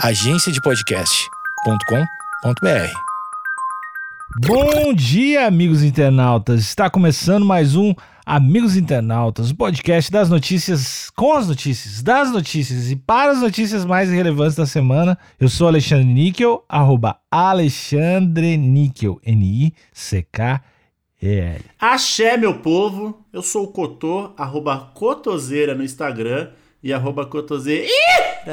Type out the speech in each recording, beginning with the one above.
agenciadepodcast.com.br. Bom dia, amigos internautas. Está começando mais um Amigos Internautas, o podcast das notícias, com as notícias, das notícias e para as notícias mais relevantes da semana. Eu sou Alexandre Níquel, arroba Alexandre Níquel, N-I-C-K-E-L. Axé, meu povo. Eu sou o Cotô, arroba Cotoseira no Instagram e arroba Cotoseira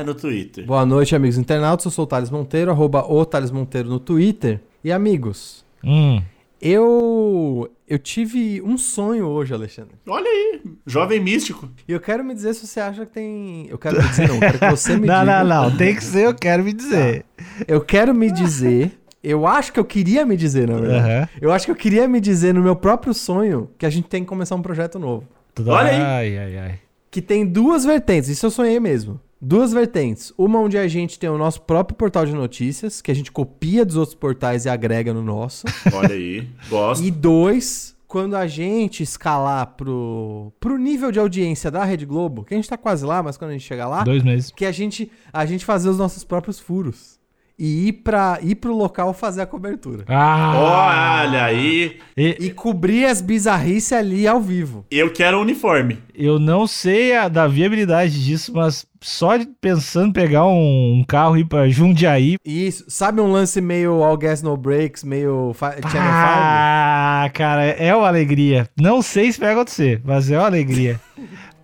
no Twitter. Boa noite, amigos internautas. Eu sou o Thales Monteiro, arroba o Thales Monteiro no Twitter. E amigos, Hum, eu eu tive um sonho hoje, Alexandre. Olha aí, jovem místico. E eu quero me dizer se você acha que tem. Eu quero me dizer, não, eu quero que você me não, diga. não, não. Tem que ser, eu quero me dizer. Eu quero me dizer. Eu acho que eu queria me dizer, na verdade. Aham. Eu acho que eu queria me dizer no meu próprio sonho que a gente tem que começar um projeto novo. Tudo- Olha aí. Ai, ai, ai. Que tem duas vertentes, isso eu sonhei mesmo. Duas vertentes. Uma onde a gente tem o nosso próprio portal de notícias, que a gente copia dos outros portais e agrega no nosso. Olha aí, gosto. E dois, quando a gente escalar pro, pro nível de audiência da Rede Globo, que a gente tá quase lá, mas quando a gente chegar lá, Dois meses. que a gente, a gente fazer os nossos próprios furos. E ir, pra, ir pro local fazer a cobertura. Ah! Olha aí, E- E cobrir as bizarrices ali ao vivo. eu quero um uniforme. Eu não sei a, da viabilidade disso, mas só pensando em pegar um, um carro e ir pra Jundiaí. Isso, sabe um lance meio All Gas No Breaks, meio Channel 5? Ah, cara, é uma alegria. Não sei se vai acontecer, mas é uma alegria.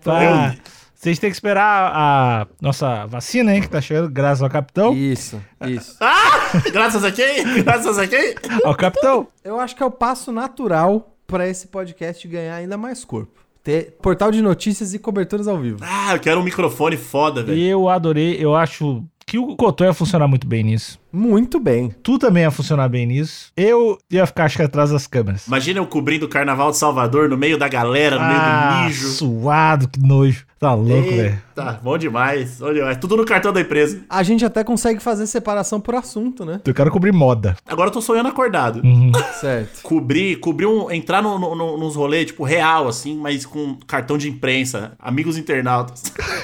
Pá, vocês têm que esperar a nossa vacina, hein, que tá chegando, graças ao capitão. Isso, isso. Graças a quem? Graças a quem? Ao capitão. Eu acho que é o passo natural pra esse podcast ganhar ainda mais corpo. Ter portal de notícias e coberturas ao vivo. Ah, eu quero um microfone foda, velho. Eu adorei, eu acho que o Cotô ia funcionar muito bem nisso. Muito bem. Tu também ia funcionar bem nisso. Eu ia ficar, acho que, atrás das câmeras. Imagina eu cobrindo o Carnaval de Salvador no meio da galera, no meio ah, do mijo. suado, que nojo. Tá louco, velho. Eita, bom demais. bom demais. Tudo no cartão da empresa. A gente até consegue fazer separação por assunto, né? Eu quero cobrir moda. Agora eu tô sonhando acordado. Uhum. Certo. Cobrir, cobrir um. Entrar no, no, no- nos rolês, tipo, real, assim, mas com cartão de imprensa. Amigos internautas.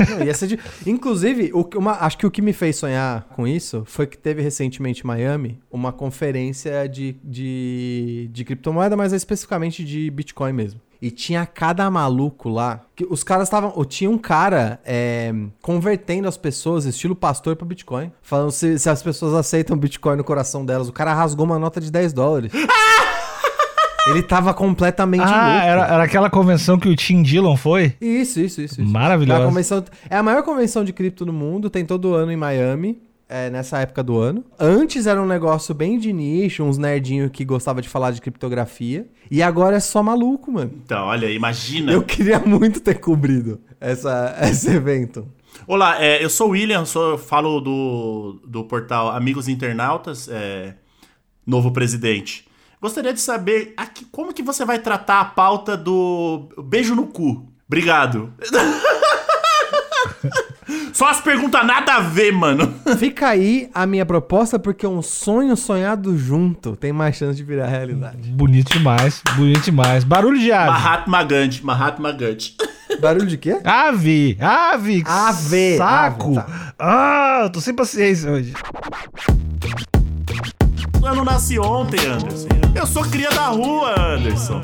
Não, ia ser de- Inclusive, o que- uma- acho que o que me fez sonhar com isso foi que teve recentemente em Miami uma conferência de, de, de criptomoeda, mas especificamente de Bitcoin mesmo. E tinha cada maluco lá. Que os caras estavam. ou Tinha um cara é, convertendo as pessoas, estilo pastor, pra Bitcoin. Falando se, se as pessoas aceitam Bitcoin no coração delas. O cara rasgou uma nota de 10 dólares. Ele tava completamente Ah, louco. era, era aquela convenção que o Tim Dillon foi? Isso, isso, isso. isso. Maravilhosa. É a, convenção- é a maior convenção de cripto do mundo, tem todo ano em Miami, é, nessa época do ano. Antes era um negócio bem de nicho, uns nerdinhos que gostava de falar de criptografia. E agora é só maluco, mano. Então, olha, imagina. Eu queria muito ter cobrido essa, esse evento. Olá, é, eu sou o William, sou, eu falo do, do portal Amigos Internautas, é, novo presidente. Gostaria de saber aqui, como que você vai tratar a pauta do beijo no cu. Obrigado. Só as perguntas nada a ver, mano. Fica aí a minha proposta, porque um sonho sonhado junto tem mais chance de virar realidade. Bonito demais, bonito demais. Barulho de ave. Mahatma Gandhi, Mahatma Gandhi. Barulho de quê? Ave, ave, Ave, saco. ave, tá. Ah, eu tô sem paciência hoje. Eu não nasci ontem, Anderson. Eu sou cria da rua, Anderson.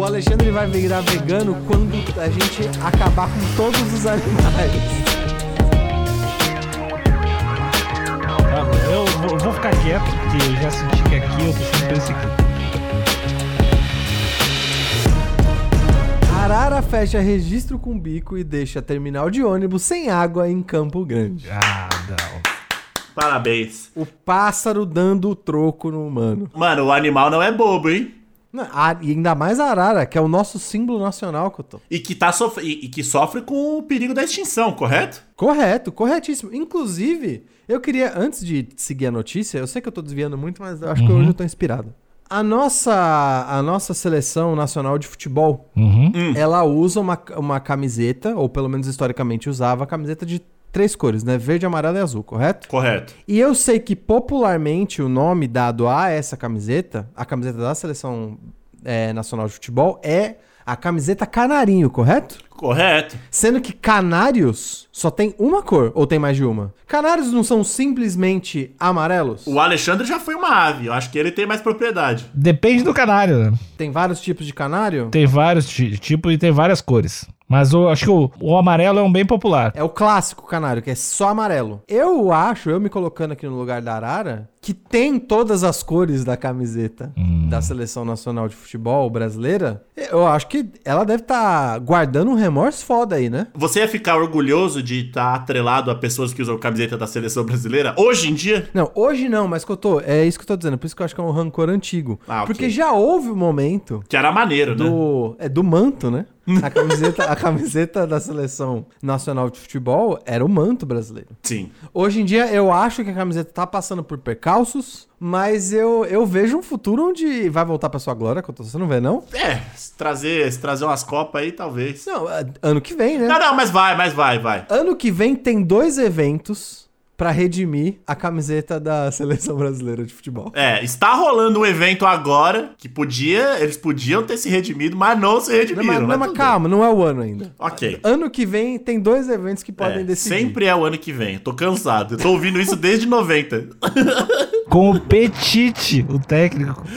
O Alexandre vai virar vegano quando a gente acabar com todos os animais. Tá eu vou, vou ficar quieto, porque eu já senti que aqui eu tô sendo perseguido. Arara fecha registro com bico e deixa terminal de ônibus sem água em Campo Grande. Ah, não. Parabéns. O pássaro dando o troco no humano. Mano, o animal não é bobo, hein? Não, a- E ainda mais a arara, que é o nosso símbolo nacional, Couto. E que, tá sofre... e, e que sofre com o perigo da extinção, correto? Correto, corretíssimo. Inclusive, eu queria, antes de seguir a notícia, eu sei que eu tô desviando muito, mas eu acho que hoje eu tô inspirado. A nossa, a nossa seleção nacional de futebol, Uhum. ela usa uma, uma camiseta, ou pelo menos historicamente usava, a camiseta de três cores, né? Verde, amarelo e azul, correto? Correto. E eu sei que popularmente o nome dado a essa camiseta, a camiseta da seleção é, nacional de futebol, é a camiseta canarinho, correto? Correto. Sendo que canários só tem uma cor, ou tem mais de uma? Canários não são simplesmente amarelos? O Alexandre já foi uma ave. Eu acho que ele tem mais propriedade. Depende do canário, né? Tem vários tipos de canário? Tem vários ti- tipos e tem várias cores. Mas eu acho que o, o amarelo é um bem popular. É o clássico canário, que é só amarelo. Eu acho, eu me colocando aqui no lugar da Arara, que tem todas as cores da camiseta da Seleção Nacional de Futebol brasileira. Eu acho que ela deve estar guardando um remorso foda aí, né? Você ia ficar orgulhoso de estar atrelado a pessoas que usam camiseta da seleção brasileira hoje em dia? Não, hoje não, mas que eu tô, é isso que eu tô dizendo, por isso que eu acho que é um rancor antigo. Ah, ok. Porque já houve um momento Que era maneiro, né? do, é, do manto, né? A camiseta, a camiseta da Seleção Nacional de Futebol era o manto brasileiro. Sim. Hoje em dia, eu acho que a camiseta tá passando por percalços, mas eu, eu vejo um futuro onde vai voltar pra sua glória, Couto. Você não vê, não? É, se trazer, se trazer umas copas aí, talvez. Não, é, ano que vem, né? Não, não, mas vai, mas vai, vai. Ano que vem tem dois eventos pra redimir a camiseta da Seleção Brasileira de Futebol. É, está rolando um evento agora que podia, eles podiam ter se redimido, mas não se redimiram. mas, não, mas mas tudo calma, não é o ano ainda. Ok. Ano que vem tem dois eventos que podem É, decidir. sempre é o ano que vem. Eu tô cansado. Eu tô ouvindo isso desde 90. Com o Petite, o técnico.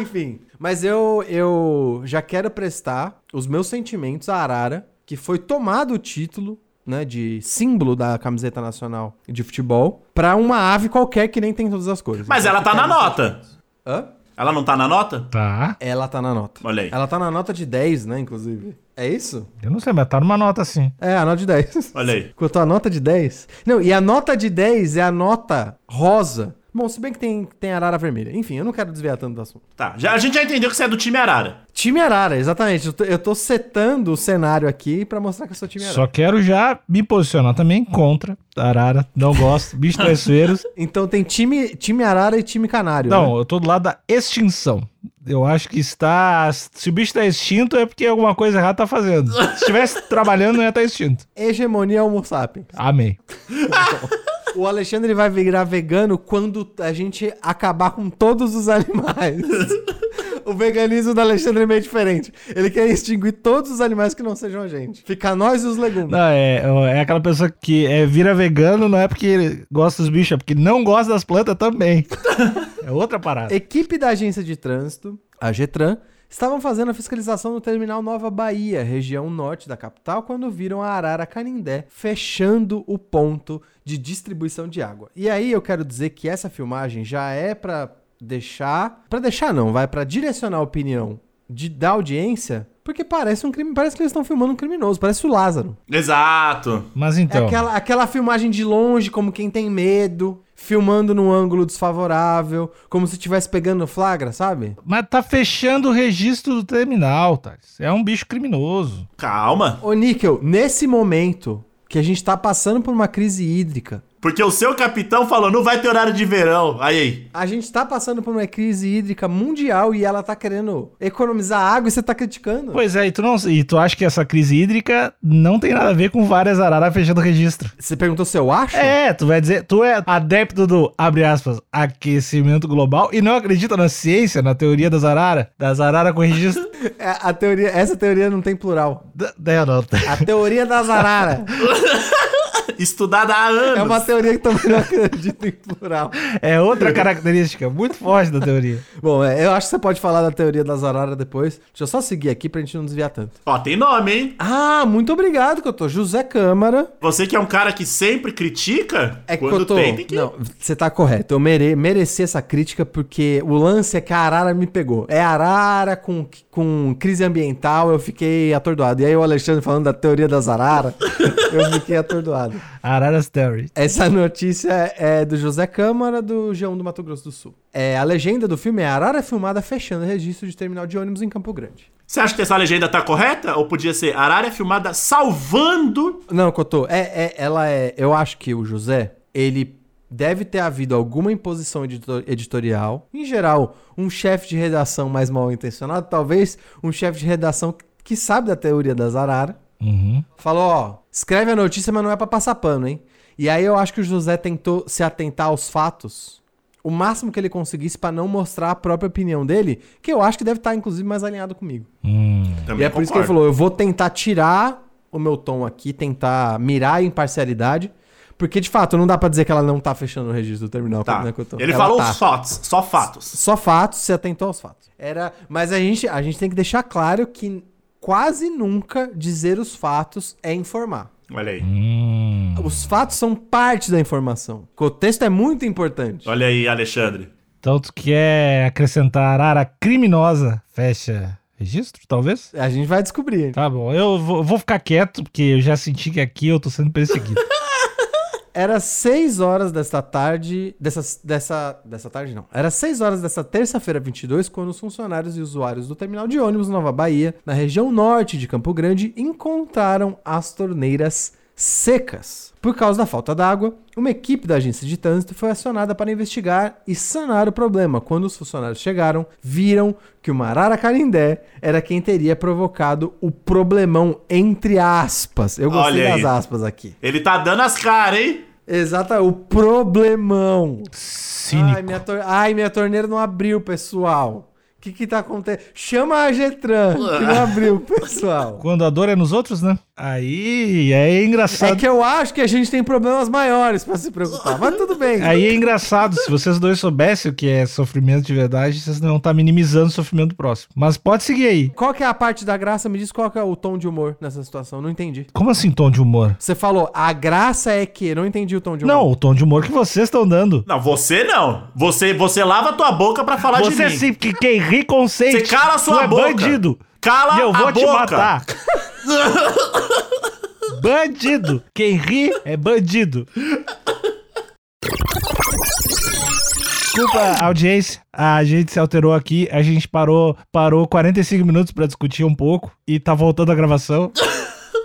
Enfim, mas eu, eu já quero prestar os meus sentimentos à Arara, que foi tomado o título né, de símbolo da camiseta nacional de futebol, pra uma ave qualquer que nem tem todas as cores. Mas Então, ela tá na nota. Hã? Ela não tá na nota? Tá. Ela tá na nota. Olha aí. Ela tá na nota de 10, né, inclusive. É isso? Eu não sei, mas tá numa nota assim. É, a nota de 10. Olha aí. Quanto a nota de 10? Não, e a nota de 10 é a nota rosa. Bom, se bem que tem, tem arara vermelha. Enfim, eu não quero desviar tanto do assunto. Tá, já, a gente já entendeu que você é do time Arara. Time Arara, exatamente. Eu tô, eu tô setando o cenário aqui pra mostrar que eu sou time Arara. Só quero já me posicionar também contra a Arara. Não gosto. Bicho traiçoeiros. Então tem time, time Arara e time Canário. né? Não, eu tô do lado da extinção. Eu acho que está. Se o bicho tá extinto é porque alguma coisa errada tá fazendo. Se estivesse trabalhando, não ia estar extinto. Hegemonia Homo sapiens. Amei. O Alexandre vai virar vegano quando a gente acabar com todos os animais. o veganismo do Alexandre é meio diferente. Ele quer extinguir todos os animais que não sejam a gente. Ficar nós e os legumes. Não, é, é aquela pessoa que é, vira vegano, não é porque ele gosta dos bichos, é porque não gosta das plantas também. É outra parada. Equipe da agência de trânsito, a Getran, estavam fazendo a fiscalização no terminal Nova Bahia, região norte da capital, quando viram a Arara Canindé fechando o ponto de distribuição de água. E aí eu quero dizer que essa filmagem já é pra deixar, Pra deixar não, vai pra direcionar a opinião de, da audiência, porque parece um crime, parece que eles estão filmando um criminoso, parece o Lázaro. Exato. Mas É então. aquela, aquela filmagem de longe, como quem tem medo, filmando num ângulo desfavorável, como se estivesse pegando flagra, sabe? Mas tá fechando o registro do terminal, Thales. É um bicho criminoso. Calma. Ô, Níquel, nesse momento que a gente tá passando por uma crise hídrica, Porque o seu capitão falou, não vai ter horário de verão. Aí, aí. a gente tá passando por uma crise hídrica mundial e ela tá querendo economizar água e você tá criticando. Pois é, e tu, não, e tu acha que essa crise hídrica não tem nada a ver com várias araras fechando o registro. Você perguntou se eu acho? É, tu vai dizer, tu é adepto do, abre aspas, aquecimento global e não acredita na ciência, na teoria das araras? Das araras com registro? É, a teoria, essa teoria não tem plural. Da- eu não. A teoria das araras. Estudada há anos. é uma teoria que também não acredita em plural. É outra característica muito forte da teoria. Bom, é, eu acho que você pode falar da teoria das araras depois. Deixa eu só seguir aqui pra gente não desviar tanto. Ó, tem nome, hein? Ah, muito obrigado, Cotô. José Câmara. Você que é um cara que sempre critica, É quando Cotô, tem, tem que... Não, você tá correto. Eu mere, mereci essa crítica porque o lance é que a arara me pegou. É arara com, com crise ambiental, eu fiquei atordoado. E aí o Alexandre falando da teoria das araras, eu fiquei atordoado. Araras Theory. Essa notícia é do José Câmara, do G1 do Mato Grosso do Sul. É, a legenda do filme é Arara filmada fechando registro de terminal de ônibus em Campo Grande. Você acha que essa legenda tá correta? Ou podia ser Arara é filmada salvando... Não, Cotô, é, é, ela é. Eu acho que o José, ele deve ter havido alguma imposição edito- editorial. Em geral, um chefe de redação mais mal intencionado, talvez um chefe de redação que sabe da teoria das araras. Uhum. Falou, ó, escreve a notícia, mas não é pra passar pano, hein? E aí eu acho que o José tentou se atentar aos fatos o máximo que ele conseguisse pra não mostrar a própria opinião dele, que eu acho que deve estar, inclusive, mais alinhado comigo. Hum. Também e é por isso que ele falou: eu vou tentar tirar o meu tom aqui, tentar mirar a imparcialidade. Porque, de fato, não dá pra dizer que ela não tá fechando o registro do terminal. Tá. né, que eu tô- Ele Ela falou tá. os fatos, só fatos. Só fatos, se atentou aos fatos. Era, mas a gente, a gente tem que deixar claro que quase nunca dizer os fatos é informar. Olha aí. Hum. Os fatos são parte da informação. O texto é muito importante. Olha aí, Alexandre. Então tu quer acrescentar área criminosa? Fecha registro, talvez? A gente vai descobrir. Tá bom, eu vou, eu vou ficar quieto, porque eu já senti que aqui eu tô sendo perseguido. Era 6 horas desta tarde. Dessa, dessa, dessa tarde, não. Era 6 horas dessa terça-feira 22, quando os funcionários e usuários do terminal de ônibus Nova Bahia, na região norte de Campo Grande, encontraram as torneiras secas. Por causa da falta d'água, uma equipe da agência de trânsito foi acionada para investigar e sanar o problema. Quando os funcionários chegaram, viram que o Marara Carindé era quem teria provocado o problemão, entre aspas. Eu gostei Olha aí. das aspas aqui. Ele tá dando as caras, hein? Exato, o problemão. Cínico. Ai minha, tor- Ai, minha torneira não abriu, pessoal. O que que tá acontecendo? Chama a Getran, que não abriu, pessoal. Quando a dor é nos outros, né? Aí é engraçado. É que eu acho que a gente tem problemas maiores pra se preocupar, mas tudo bem. Aí é engraçado, se vocês dois soubessem o que é sofrimento de verdade, vocês não estão minimizando o sofrimento do próximo. Mas pode seguir aí. Qual que é a parte da graça? Me diz qual que é o tom de humor nessa situação. Não entendi. Como assim tom de humor? Você falou, a graça é que... Não entendi o tom de humor. Não, o tom de humor que vocês estão dando. Não, você não. Você, você lava tua boca pra falar Você de mim. sim, que quem ri consente. Você cala a sua tu é boca. bandido. Cala e eu a vou te boca. matar. bandido. Quem ri é bandido. Desculpa, audiência. A gente se alterou aqui. A gente parou, parou 45 minutos pra discutir um pouco e tá voltando a gravação.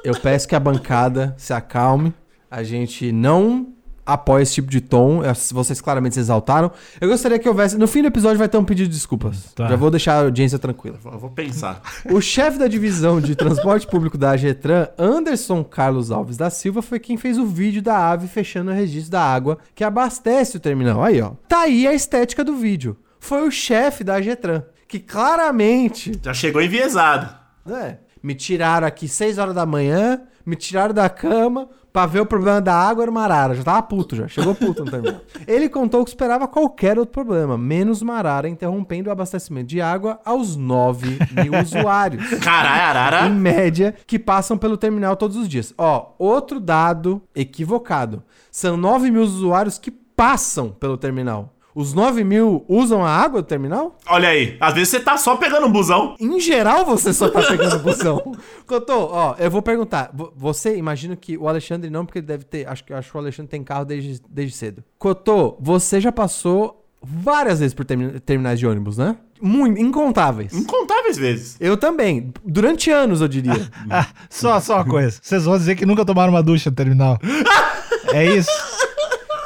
Eu peço que a bancada se acalme. A gente não apoia esse tipo de tom. Es- Vocês claramente se exaltaram. Eu gostaria que houvesse. No fim do episódio vai ter um pedido de desculpas. Tá. Já vou deixar a audiência tranquila. Eu vou pensar. O chefe da divisão de transporte público da Agetran, Anderson Carlos Alves da Silva, foi quem fez o vídeo da ave fechando o registro da água que abastece o terminal. Aí, ó. Tá aí a estética do vídeo. Foi o chefe da Agetran, que claramente Já chegou enviesado. é. Me tiraram aqui 6 horas da manhã, me tiraram da cama pra ver o problema da água era uma arara. Já tava puto já, chegou puto no terminal. Ele contou que esperava qualquer outro problema, menos uma arara interrompendo o abastecimento de água aos 9 mil usuários. Caralho, Em arara. média, que passam pelo terminal todos os dias. Ó, outro dado equivocado. São 9 mil usuários que passam pelo terminal. Os 9 mil usam a água do terminal? Olha aí. Às vezes você tá só pegando um busão. Em geral, você só tá pegando busão. Cotô, ó, eu vou perguntar. Vo- Você, imagino que o Alexandre não, porque ele deve ter. Acho que, acho que o Alexandre tem carro desde, desde cedo. Cotô, você já passou várias vezes por termi- terminais de ônibus, né? Muito, incontáveis. Incontáveis vezes. Eu também. Durante anos, eu diria. Ah, só, só uma coisa. Vocês vão dizer que nunca tomaram uma ducha no terminal. É isso?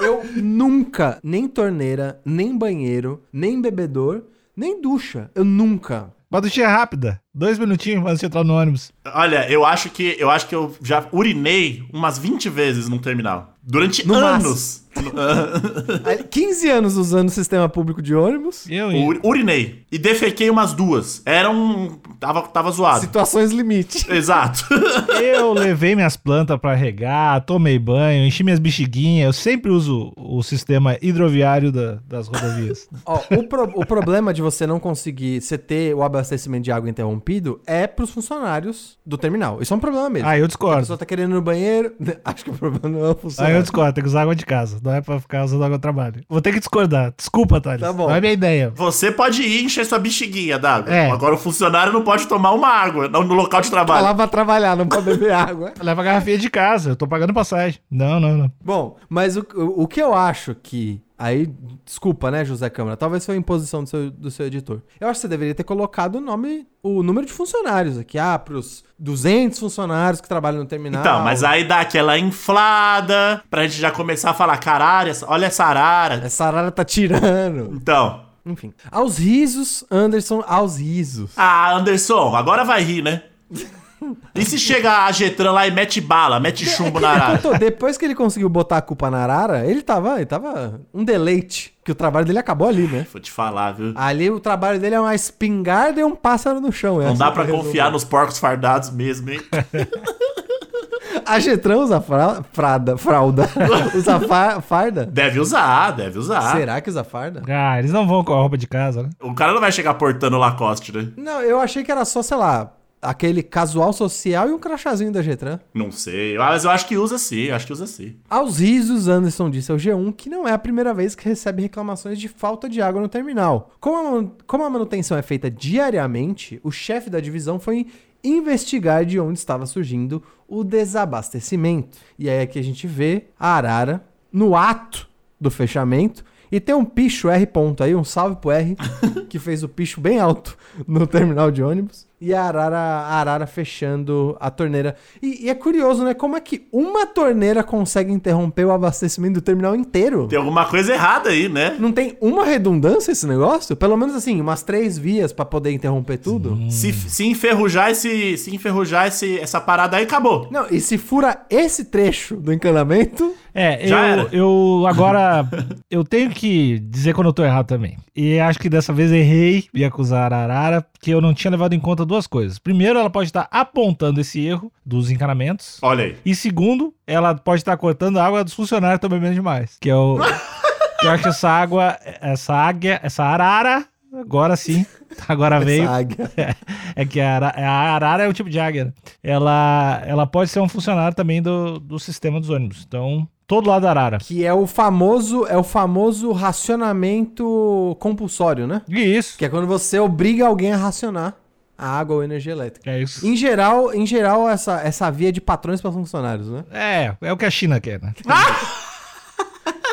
Eu nunca, nem torneira, nem banheiro, nem bebedor, nem ducha. Eu nunca. Uma duchinha rápida. Dois minutinhos antes de entrar no ônibus. Olha, eu acho que eu acho que eu já urinei umas 20 vezes num terminal. Durante No anos. Aí, 15 anos usando o sistema público de ônibus. Eu Ur- urinei. E defequei umas duas. Era um. Tava, tava zoado. Situações limite. Exato. Eu levei minhas plantas pra regar, tomei banho, enchi minhas bexiguinhas. Eu sempre uso o sistema hidroviário da- das rodovias. Ó, o, pro- o problema de você não conseguir você ter o abastecimento de água interrompido é pros funcionários do terminal. Isso é um problema mesmo. Ah, eu A discordo. pessoa tá querendo ir no banheiro. Acho que o problema não é o Ah, funcionário. eu discordo. Tem que usar água de casa. Não é pra ficar usando água do trabalho. Vou ter que discordar. Desculpa, Thales. Tá bom. Não é minha ideia. Você pode ir encher sua bexiguinha d'água. É. Agora o funcionário não pode tomar uma água no no local de Tá trabalho. lá pra trabalhar, não pra beber água. Leva a garrafinha de casa. Eu tô pagando passagem. Não, não, não. Bom, mas o, o que eu acho que. Aí, desculpa, né, José Câmara? Talvez foi imposição do seu, do seu editor. Eu acho que você deveria ter colocado o nome, o número de funcionários aqui. Ah, pros 200 funcionários que trabalham no terminal. Então, mas aí dá aquela inflada pra gente já começar a falar, caralho, olha essa arara. Essa arara tá tirando. Então. Enfim. Aos risos, Anderson, aos risos. Ah, Anderson, agora vai rir, né? E se chega a Getran lá e mete bala, mete chumbo na arara? Depois que ele conseguiu botar a culpa na arara, ele tava, ele tava um deleite. Que o trabalho dele acabou ali, né? Vou te falar, viu? Ali o trabalho dele é uma espingarda e um pássaro no chão. é Não assim dá resolve. confiar nos porcos fardados mesmo, hein? A Getran usa fra- fralda, fralda. usa fa- farda? Deve usar, deve usar. Será que usa farda? Ah, eles não vão com a roupa de casa, né? O cara não vai chegar portando Lacoste, né? Não, eu achei que era só, sei lá, aquele casual social e um crachazinho da Getran. Não sei. Mas eu acho que usa sim, acho que usa sim. Aos risos, Anderson disse ao G1 que não é a primeira vez que recebe reclamações de falta de água no terminal. Como a, como a manutenção é feita diariamente, o chefe da divisão foi investigar de onde estava surgindo o desabastecimento. E aí é que a gente vê a Arara no ato do fechamento. E tem um picho R ponto aí, um salve pro R, que fez o picho bem alto no terminal de ônibus. E a Arara, a Arara fechando a torneira. E, e é curioso, né? Como é que uma torneira consegue interromper o abastecimento do terminal inteiro? Tem alguma coisa errada aí, né? Não tem uma redundância esse negócio? Pelo menos assim, umas três vias pra poder interromper tudo? Se, se enferrujar esse. Se enferrujar esse, essa parada aí, acabou. Não, e se fura esse trecho do encanamento, É, Já eu, era. eu agora eu tenho que dizer quando eu tô errado também. E acho que dessa vez errei em acusar a Arara, porque eu não tinha levado em conta duas coisas. Primeiro, ela pode estar apontando esse erro dos encanamentos. Olha aí. E segundo, ela pode estar cortando a água dos funcionários que estão bebendo demais. Que é o. que eu acho que essa água, essa águia, essa arara, agora sim. Agora veio. essa águia. É que a, ara- a arara é um tipo de águia. né? Ela, ela pode ser um funcionário também do, do sistema dos ônibus. Então, todo lado da arara. Que é o famoso, é o famoso racionamento compulsório, né? Isso. Que é quando você obriga alguém a racionar a água ou energia elétrica. É isso. Em geral, em geral essa, essa via de patrões para funcionários, né? É, é o que a China quer, né?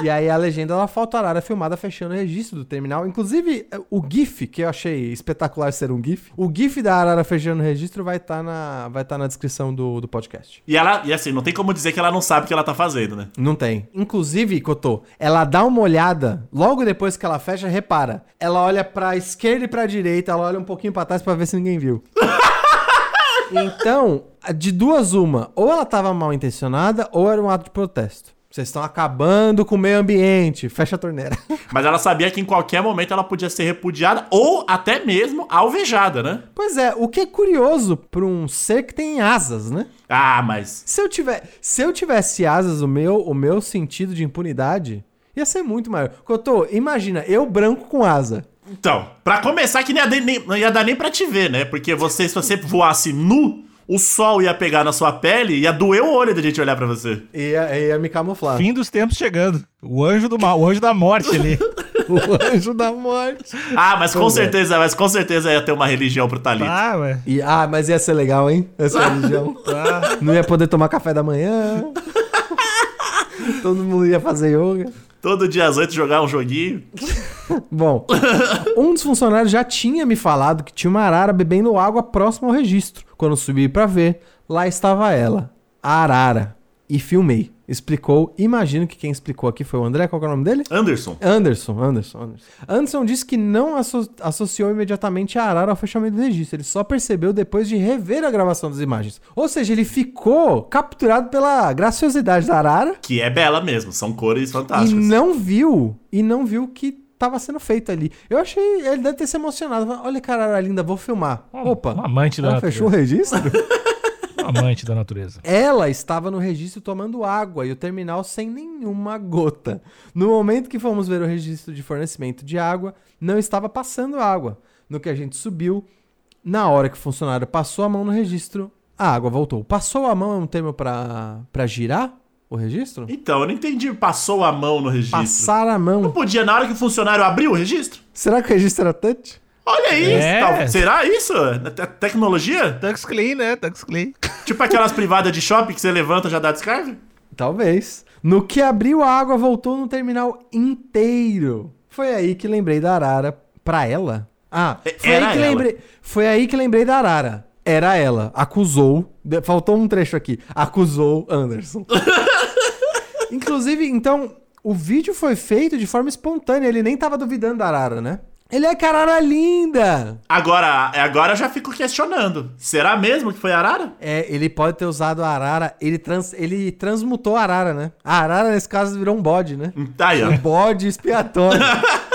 E aí a legenda ela falta a Arara filmada fechando o registro do terminal. Inclusive, o GIF, que eu achei espetacular ser um GIF, o GIF da Arara fechando o registro vai estar na, vai tá na descrição do, do podcast. E ela, e assim, não tem como dizer que ela não sabe o que ela tá fazendo, né? Não tem. Inclusive, Cotô, ela dá uma olhada, logo depois que ela fecha, repara. Ela olha pra esquerda e pra direita, ela olha um pouquinho pra trás pra ver se ninguém viu. então, de duas uma, ou ela tava mal intencionada, ou era um ato de protesto. Vocês estão acabando com o meio ambiente, fecha a torneira. Mas ela sabia que em qualquer momento ela podia ser repudiada ou até mesmo alvejada, né? pois é, o que é curioso pra um ser que tem asas, né? Ah, mas. Se eu, tiver, se eu tivesse asas, o meu, o meu sentido de impunidade ia ser muito maior. Cotô, imagina, eu branco com asa. Então, pra começar, que nem ia, nem, não ia dar nem pra te ver, né? Porque você, se você voasse nu, o sol ia pegar na sua pele e ia doer o olho da gente olhar pra você. Ia, ia me camuflar. Fim dos tempos chegando. O anjo do mal, o anjo da morte ali. O anjo da morte. Ah, mas com é. certeza, mas com certeza ia ter uma religião pro Thalito. Ah, ué. E, ah, mas ia ser legal, hein? Essa religião. Não ia poder tomar café da manhã. Todo mundo ia fazer yoga. Todo dia às oito jogar um joguinho. Bom, um dos funcionários já tinha me falado que tinha uma arara bebendo água próximo ao registro. Quando subi pra ver, lá estava ela, a arara. E filmei. Explicou, imagino que quem explicou aqui foi o André, qual que é o nome dele? Anderson. Anderson, Anderson, Anderson. Anderson disse que não asso- associou imediatamente a Arara ao fechamento do registro. Ele só percebeu depois de rever a gravação das imagens. Ou seja, ele ficou capturado pela graciosidade da Arara Que é bela mesmo, são cores e fantásticas. não viu, e não viu o que estava sendo feito ali. Eu achei, ele deve ter se emocionado. Olha que Arara linda, vou filmar. Opa, Um amante da fechou o registro? Amante da natureza. Ela estava no registro tomando água e o terminal sem nenhuma gota. No momento que fomos ver o registro de fornecimento de água, não estava passando água. No que a gente subiu, na hora que o funcionário passou a mão no registro, a água voltou. Passou a mão é um termo para para girar o registro? Então, eu não entendi. Passou a mão no registro. Passar a Não mão. podia, na hora que o funcionário abriu o registro? Será que o registro era touch? Olha aí, É. tal- será isso? Te- tecnologia? Tux Clean, né? Tux Clean. Tipo aquelas privadas de shopping que você levanta e já dá descarga? Talvez. No que abriu a água, voltou no terminal inteiro. Foi aí que lembrei da Arara pra ela. Ah, E- foi era aí que ela. lembrei. Foi aí que lembrei da Arara. Era ela. Acusou. de- Faltou um trecho aqui. Acusou Anderson. Inclusive, então, o vídeo foi feito de forma espontânea. Ele nem tava duvidando da Arara, né? Ele é carara linda! Agora, agora eu já fico questionando. Será mesmo que foi Arara? É, ele pode ter usado a arara, ele, trans, ele transmutou a arara, né? A arara, nesse caso, virou um bode, né? Tá aí, ó. Um bode expiatório.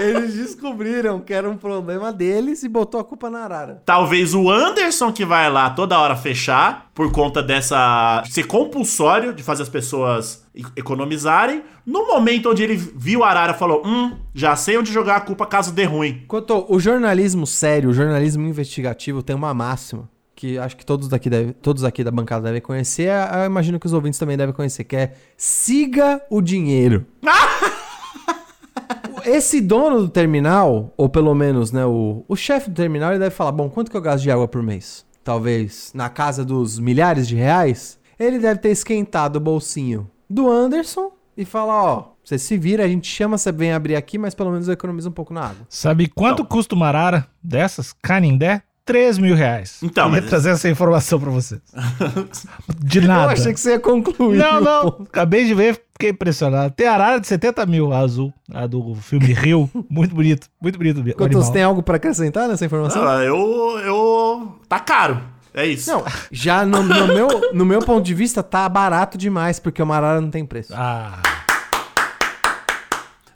Eles descobriram que era um problema deles e botou a culpa na arara. Talvez o Anderson que vai lá toda hora fechar, por conta dessa. ser compulsório de fazer as pessoas economizarem. No momento onde ele viu a Arara, falou: Hum, já sei onde jogar a culpa caso dê ruim. Quanto o jornalismo sério, o jornalismo investigativo tem uma máxima que acho que todos daqui, deve, todos aqui da bancada devem conhecer, eu imagino que os ouvintes também devem conhecer, que é siga o dinheiro. Esse dono do terminal, ou pelo menos, né, o, o chefe do terminal, ele deve falar, bom, quanto que eu gasto de água por mês? Talvez na casa dos milhares de reais? Ele deve ter esquentado o bolsinho do Anderson e falar, ó, você se vira, a gente chama, você vem abrir aqui, mas pelo menos eu economizo um pouco na água. Sabe quanto Então. custa uma arara dessas? Canindé? 3 mil reais. Então, Eu ia mas- trazer essa informação pra vocês. De Eu nada. achei que você ia concluir. Não, não. Acabei de ver, fiquei impressionado. Tem arara de 70 mil, a azul. A do filme Rio. Muito bonito. Muito bonito. Quanto você tem algo pra acrescentar nessa informação? Ah, eu. eu. Tá caro. É isso. Não, já no, no meu, no meu ponto de vista tá barato demais, porque uma arara não tem preço. Ah,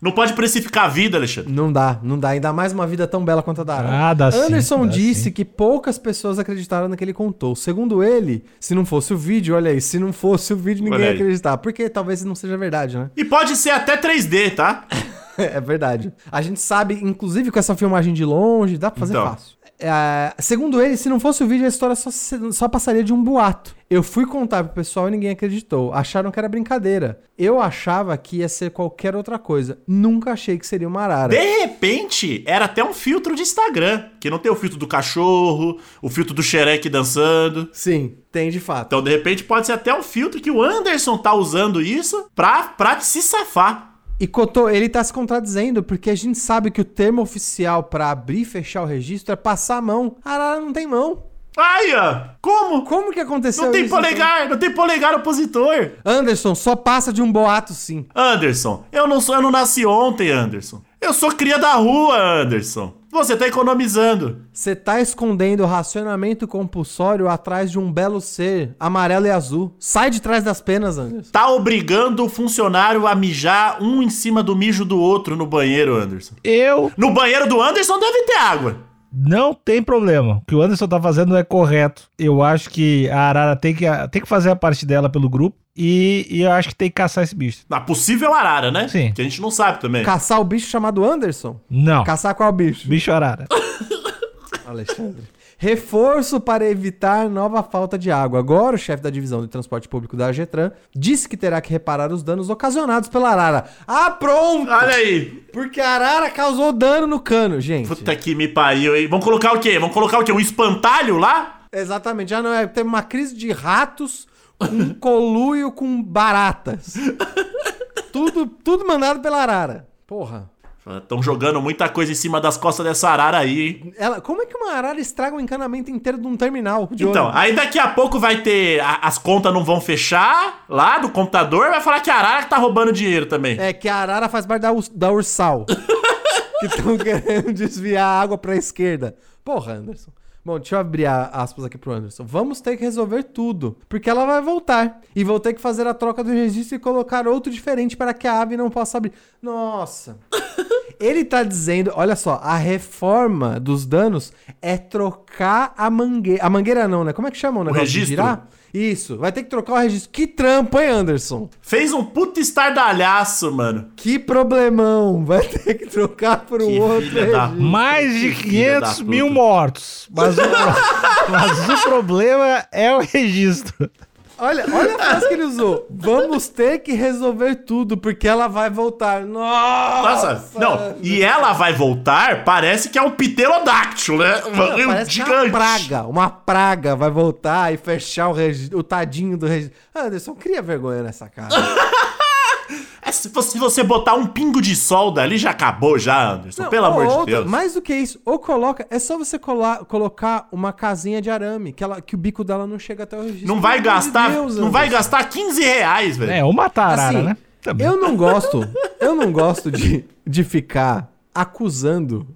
Não pode precificar a vida, Alexandre. Não dá, não dá. Ainda mais uma vida tão bela quanto a da arara. Ah, dá sim, Anderson dá disse sim. que poucas pessoas acreditaram no que ele contou. Segundo ele, se não fosse o vídeo, olha aí, se não fosse o vídeo, ninguém ia acreditar. Porque talvez não seja verdade, né? E pode ser até 3D, tá? É verdade. A gente sabe, inclusive com essa filmagem de longe, dá pra fazer Então. fácil. É, segundo ele, se não fosse o vídeo, a história só, só passaria de um boato. Eu fui contar pro pessoal e ninguém acreditou. Acharam que era brincadeira. Eu achava que ia ser qualquer outra coisa. Nunca achei que seria uma arara. De repente, era até um filtro de Instagram. Que não tem o filtro do cachorro, o filtro do xereque dançando. Sim, tem de fato. Então, de repente, pode ser até um filtro que o Anderson tá usando isso pra, pra se safar. E Cotô, ele tá se contradizendo, porque a gente sabe que o termo oficial pra abrir e fechar o registro é passar a mão. A arara não tem mão. Ó. Como? Como que aconteceu Não tem isso? então? polegar, não tem polegar opositor. Anderson, só passa de um boato sim. Anderson, eu não sou, eu não nasci ontem, Anderson. Eu sou cria da rua, Anderson. Você tá economizando. Você tá escondendo o racionamento compulsório atrás de um belo ser, amarelo e azul. Sai de trás das penas, Anderson. Tá obrigando o funcionário a mijar um em cima do mijo do outro no banheiro, Anderson. eu No banheiro do Anderson deve ter água. não tem problema. O que o Anderson tá fazendo é correto. Eu acho que a arara tem que, tem que fazer a parte dela pelo grupo. E, e eu acho que tem que caçar esse bicho. Na possível arara, né? Sim. Que a gente não sabe também. Caçar o bicho chamado Anderson? Não. Caçar qual bicho? Bicho arara. Alexandre. Reforço para evitar nova falta de água. Agora, o chefe da divisão de transporte público da Getran disse que terá que reparar os danos ocasionados pela arara. Ah, pronto! Olha aí. Porque a arara causou dano no cano, gente. Puta que me pariu, hein? Vamos colocar o quê? Vamos colocar o quê? Um espantalho lá? Exatamente, já não é. Teve uma crise de ratos com coluio com baratas. tudo, tudo mandado pela arara. Porra. Estão jogando muita coisa em cima das costas dessa arara aí, hein? Ela, como é que uma arara estraga o encanamento inteiro de um terminal? de Então, aí daqui a pouco vai ter. a- as contas não vão fechar lá do computador, vai falar que a arara que tá roubando dinheiro também. É que a arara faz parte da, da Ursal. que estão querendo desviar a água pra esquerda. Porra, Anderson. Bom, deixa eu abrir aspas aqui pro Anderson. Vamos ter que resolver tudo, porque ela vai voltar. E vou ter que fazer a troca do registro e colocar outro diferente para que a ave não possa abrir. Nossa. Ele tá dizendo, olha só, a reforma dos danos é trocar a mangueira. A mangueira não, né? Como é que chama o negócio de registro? girar? Isso, vai ter que trocar o registro. Que trampo, hein, Anderson? Fez um puta estardalhaço, mano. Que problemão! Vai ter que trocar por um Que outro da- registro. Mais de Que filha da 500 mil mortos. Mas o, mas o problema é o registro. Olha, olha a frase que ele usou. Vamos ter que resolver tudo, porque ela vai voltar. Nossa! Nossa, não. E ela vai voltar, parece que é um pterodáctilo, né? Não, Um parece é uma praga. Uma praga vai voltar e fechar o, regi- o tadinho do registro. Anderson, cria vergonha nessa cara. Se você- se você botar um pingo de solda ali, já acabou já, Anderson. Não, Pelo ou amor de Deus. Mais do que isso, ou coloca. É só você colar- colocar uma casinha de arame, que, ela, que o bico dela não chega até o registro. Não vai gastar, Deus, não vai gastar 15 reais, velho. É, ou matar a arara, Assim, né? Também. Eu não gosto, eu não gosto de, de ficar acusando,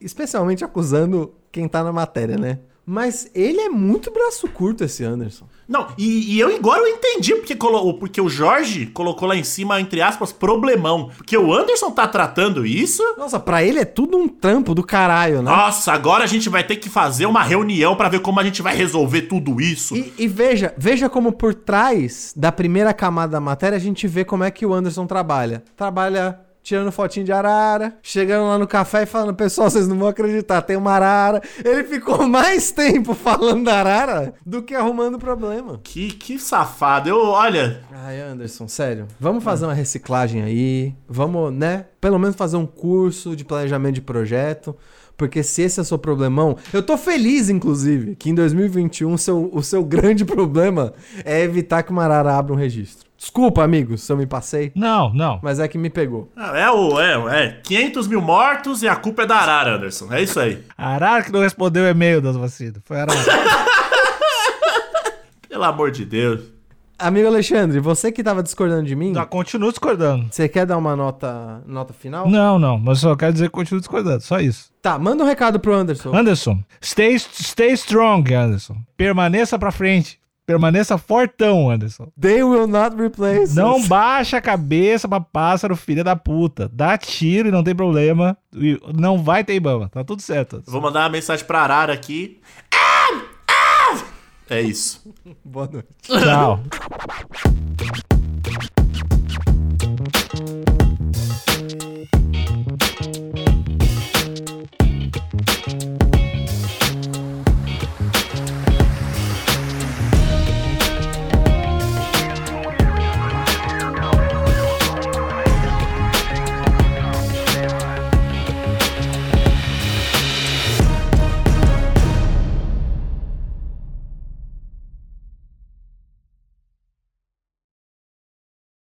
especialmente acusando quem tá na matéria, né? Mas ele é muito braço curto, esse Anderson. Não, e, e eu agora eu entendi porque, colo- porque o Jorge colocou lá em cima, entre aspas, problemão. Porque o Anderson tá tratando isso. Nossa, pra ele é tudo um trampo do caralho, né? Nossa, agora a gente vai ter que fazer uma reunião pra ver como a gente vai resolver tudo isso. E, e veja, veja como por trás da primeira camada da matéria a gente vê como é que o Anderson trabalha. Trabalha tirando fotinho de arara, chegando lá no café e falando, pessoal, vocês não vão acreditar, tem uma arara. Ele ficou mais tempo falando da arara do que arrumando problema. Que, que safado. Eu, olha, Ai, Anderson, sério. Vamos fazer uma reciclagem aí. Vamos, né? Pelo menos fazer um curso de planejamento de projeto. Porque se esse é o seu problemão. Eu tô feliz, inclusive, que em 2021 o seu, o seu grande problema é evitar que uma arara abra um registro. Desculpa, amigos, se eu me passei. Não, não. Mas é que me pegou. é o. É, é 500 mil mortos e a culpa é da Arara, Anderson. É isso aí. Arara que não respondeu o e-mail das vacinas. Foi Arara. Pelo amor de Deus. Amigo Alexandre, você que tava discordando de mim, tá, continuo discordando. você quer dar uma nota, nota final? Não, não, mas só quero dizer que continuo discordando, só isso. Tá, manda um recado pro Anderson. Anderson, stay, stay strong, Anderson. Permaneça pra frente. Permaneça fortão, Anderson. They will not replace. Não us. baixa a cabeça pra pássaro, filha da puta. Dá tiro e não tem problema. Não vai ter Ibama. Tá tudo certo. Anderson. Vou mandar uma mensagem pra Arara aqui. Ah! Ah! É isso. Boa noite. Tchau.